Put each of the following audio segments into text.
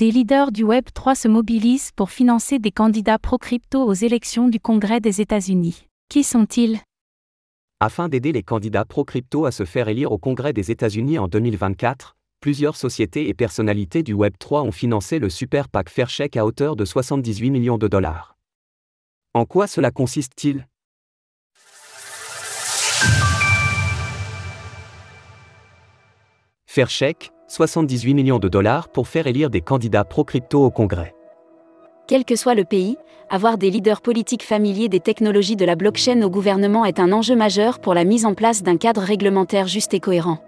Des leaders du Web 3 se mobilisent pour financer des candidats pro-crypto aux élections du Congrès des États-Unis. Qui sont-ils? Afin d'aider les candidats pro-crypto à se faire élire au Congrès des États-Unis en 2024, plusieurs sociétés et personnalités du Web 3 ont financé le Super PAC Faircheck à hauteur de 78 millions de dollars. En quoi cela consiste-t-il? Faircheck, 78 millions de dollars pour faire élire des candidats pro-crypto au Congrès. Quel que soit le pays, avoir des leaders politiques familiers des technologies de la blockchain au gouvernement est un enjeu majeur pour la mise en place d'un cadre réglementaire juste et cohérent.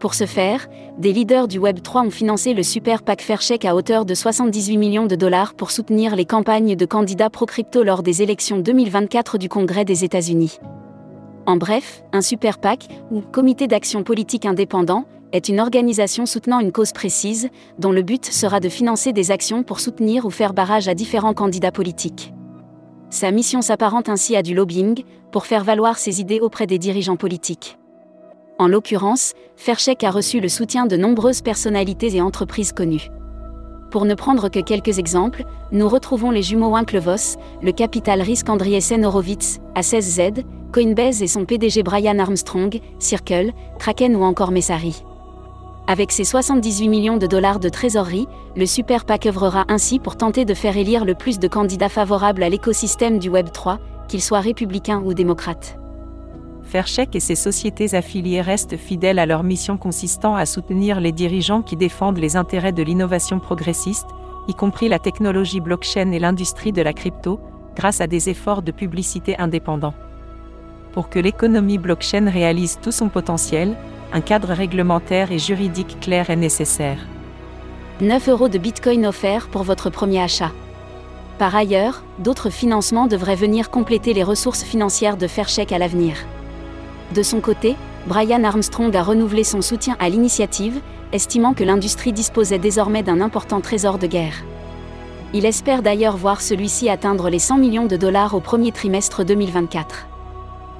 Pour ce faire, des leaders du Web3 ont financé le Super PAC Faircheck à hauteur de 78 millions de dollars pour soutenir les campagnes de candidats pro-crypto lors des élections 2024 du Congrès des États-Unis. En bref, un Super PAC, ou Comité d'action politique indépendant, est une organisation soutenant une cause précise, dont le but sera de financer des actions pour soutenir ou faire barrage à différents candidats politiques. Sa mission s'apparente ainsi à du lobbying, pour faire valoir ses idées auprès des dirigeants politiques. En l'occurrence, Faircheck a reçu le soutien de nombreuses personnalités et entreprises connues. Pour ne prendre que quelques exemples, nous retrouvons les jumeaux Winklevoss, le capital risque Andriessen Horowitz, A16Z, Coinbase et son PDG Brian Armstrong, Circle, Kraken ou encore Messari. Avec ses 78 millions de dollars de trésorerie, le Super PAC œuvrera ainsi pour tenter de faire élire le plus de candidats favorables à l'écosystème du Web3, qu'ils soient républicains ou démocrates. Faircheck et ses sociétés affiliées restent fidèles à leur mission consistant à soutenir les dirigeants qui défendent les intérêts de l'innovation progressiste, y compris la technologie blockchain et l'industrie de la crypto, grâce à des efforts de publicité indépendants. Pour que l'économie blockchain réalise tout son potentiel, un cadre réglementaire et juridique clair est nécessaire. 9 euros de Bitcoin offerts pour votre premier achat. Par ailleurs, d'autres financements devraient venir compléter les ressources financières de Faircheck à l'avenir. De son côté, Brian Armstrong a renouvelé son soutien à l'initiative, estimant que l'industrie disposait désormais d'un important trésor de guerre. Il espère d'ailleurs voir celui-ci atteindre les 100 millions de dollars au premier trimestre 2024.